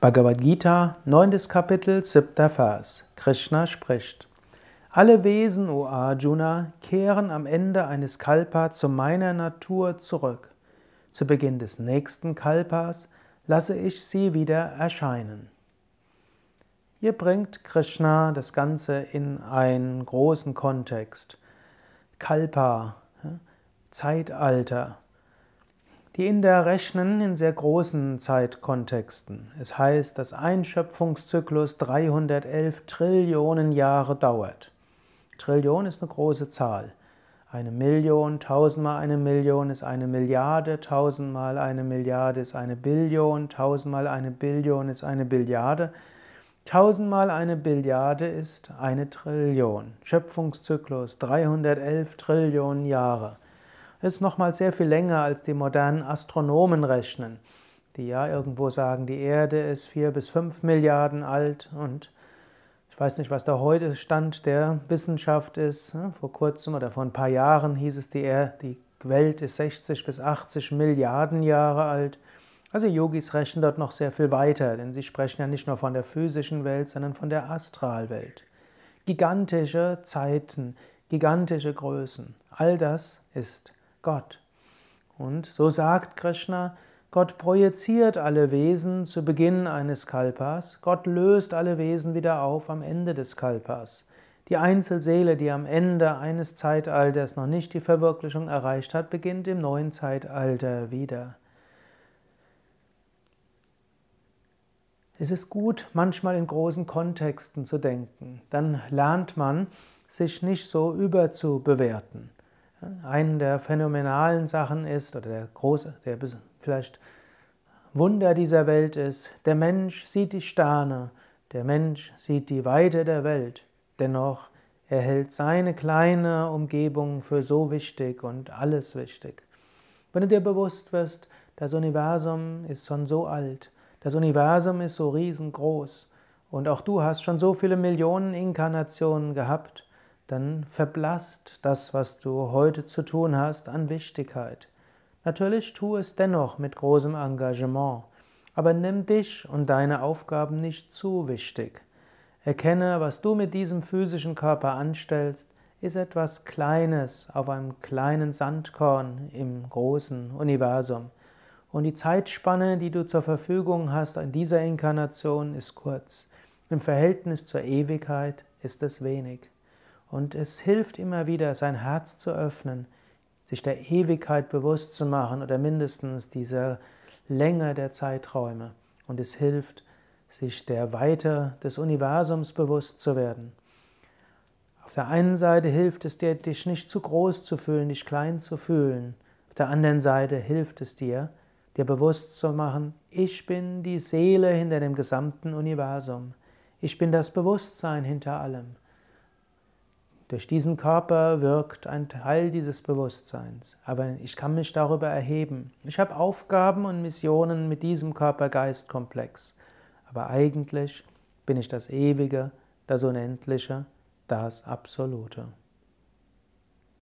Bhagavad Gita, 9. Kapitel, 7. Vers. Krishna spricht. Alle Wesen, o Arjuna, kehren am Ende eines Kalpa zu meiner Natur zurück. Zu Beginn des nächsten Kalpas lasse ich sie wieder erscheinen. Hier bringt Krishna das Ganze in einen großen Kontext. Kalpa, Zeitalter. Die Inder rechnen in sehr großen Zeitkontexten. Es heißt, dass ein Schöpfungszyklus 311 Trillionen Jahre dauert. Trillion ist eine große Zahl. Eine Million, tausendmal eine Million ist eine Milliarde, tausendmal eine Milliarde ist eine Billion, tausendmal eine Billion ist eine Billiarde, tausendmal eine Billiarde ist eine Trillion. Schöpfungszyklus 311 Trillionen Jahre ist nochmal sehr viel länger als die modernen Astronomen rechnen, die ja irgendwo sagen, die Erde ist vier bis fünf Milliarden alt und ich weiß nicht, was der heute Stand der Wissenschaft ist. Vor kurzem oder vor ein paar Jahren hieß es, die, Erde, die Welt ist 60 bis 80 Milliarden Jahre alt. Also Yogis rechnen dort noch sehr viel weiter, denn sie sprechen ja nicht nur von der physischen Welt, sondern von der Astralwelt. Gigantische Zeiten, gigantische Größen, all das ist Gott. Und so sagt Krishna, Gott projiziert alle Wesen zu Beginn eines Kalpas, Gott löst alle Wesen wieder auf am Ende des Kalpas. Die Einzelseele, die am Ende eines Zeitalters noch nicht die Verwirklichung erreicht hat, beginnt im neuen Zeitalter wieder. Es ist gut, manchmal in großen Kontexten zu denken. Dann lernt man, sich nicht so überzubewerten. Eine der phänomenalen Sachen ist, oder der große, der vielleicht Wunder dieser Welt ist, der Mensch sieht die Sterne, der Mensch sieht die Weite der Welt, dennoch er hält seine kleine Umgebung für so wichtig und alles wichtig. Wenn du dir bewusst wirst, das Universum ist schon so alt, das Universum ist so riesengroß und auch du hast schon so viele Millionen Inkarnationen gehabt, dann verblasst das, was du heute zu tun hast, an Wichtigkeit. Natürlich tu es dennoch mit großem Engagement, aber nimm dich und deine Aufgaben nicht zu wichtig. Erkenne, was du mit diesem physischen Körper anstellst, ist etwas Kleines auf einem kleinen Sandkorn im großen Universum. Und die Zeitspanne, die du zur Verfügung hast in dieser Inkarnation, ist kurz. Im Verhältnis zur Ewigkeit ist es wenig. Und es hilft immer wieder, sein Herz zu öffnen, sich der Ewigkeit bewusst zu machen oder mindestens dieser Länge der Zeiträume. Und es hilft, sich der Weite des Universums bewusst zu werden. Auf der einen Seite hilft es dir, dich nicht zu groß zu fühlen, dich klein zu fühlen. Auf der anderen Seite hilft es dir, dir bewusst zu machen, ich bin die Seele hinter dem gesamten Universum. Ich bin das Bewusstsein hinter allem. Durch diesen Körper wirkt ein Teil dieses Bewusstseins, aber ich kann mich darüber erheben. Ich habe Aufgaben und Missionen mit diesem Körper-Geist-Komplex, aber eigentlich bin ich das Ewige, das Unendliche, das Absolute.